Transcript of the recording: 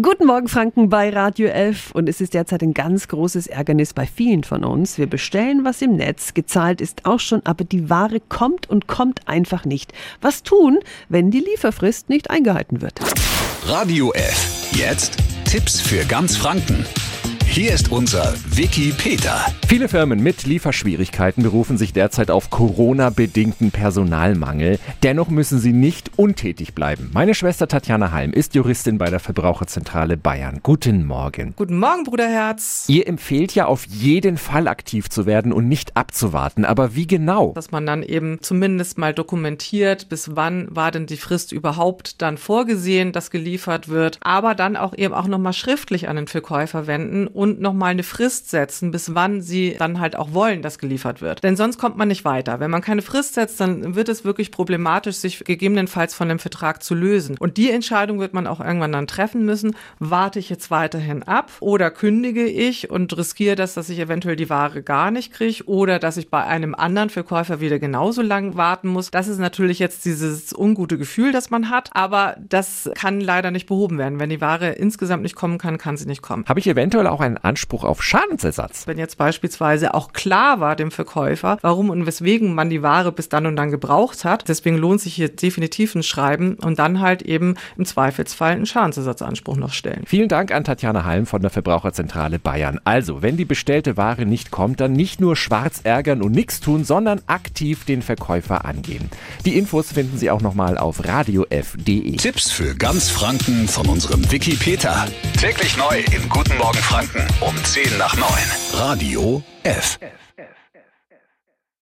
Guten Morgen Franken bei Radio 11 und es ist derzeit ein ganz großes Ärgernis bei vielen von uns. Wir bestellen was im Netz, gezahlt ist auch schon, aber die Ware kommt und kommt einfach nicht. Was tun, wenn die Lieferfrist nicht eingehalten wird? Radio F. Jetzt Tipps für ganz Franken. Hier ist unser Wiki Peter. Viele Firmen mit Lieferschwierigkeiten berufen sich derzeit auf Corona-bedingten Personalmangel. Dennoch müssen sie nicht untätig bleiben. Meine Schwester Tatjana Halm ist Juristin bei der Verbraucherzentrale Bayern. Guten Morgen. Guten Morgen, Bruderherz. Ihr empfehlt ja auf jeden Fall aktiv zu werden und nicht abzuwarten. Aber wie genau? Dass man dann eben zumindest mal dokumentiert, bis wann war denn die Frist überhaupt dann vorgesehen, dass geliefert wird. Aber dann auch eben auch nochmal schriftlich an den Verkäufer wenden und nochmal eine Frist setzen, bis wann sie dann halt auch wollen, dass geliefert wird. Denn sonst kommt man nicht weiter. Wenn man keine Frist setzt, dann wird es wirklich problematisch, sich gegebenenfalls von dem Vertrag zu lösen. Und die Entscheidung wird man auch irgendwann dann treffen müssen. Warte ich jetzt weiterhin ab oder kündige ich und riskiere das, dass ich eventuell die Ware gar nicht kriege oder dass ich bei einem anderen Verkäufer wieder genauso lang warten muss. Das ist natürlich jetzt dieses ungute Gefühl, das man hat, aber das kann leider nicht behoben werden. Wenn die Ware insgesamt nicht kommen kann, kann sie nicht kommen. Habe ich eventuell auch ein einen Anspruch auf Schadensersatz. Wenn jetzt beispielsweise auch klar war dem Verkäufer, warum und weswegen man die Ware bis dann und dann gebraucht hat, deswegen lohnt sich hier definitiv ein Schreiben und dann halt eben im Zweifelsfall einen Schadensersatzanspruch noch stellen. Vielen Dank an Tatjana Halm von der Verbraucherzentrale Bayern. Also, wenn die bestellte Ware nicht kommt, dann nicht nur schwarz ärgern und nichts tun, sondern aktiv den Verkäufer angehen. Die Infos finden Sie auch nochmal auf radiof.de. Tipps für ganz Franken von unserem Wiki Peter. Täglich neu im Guten Morgen Franken um 10 nach 9. Radio F.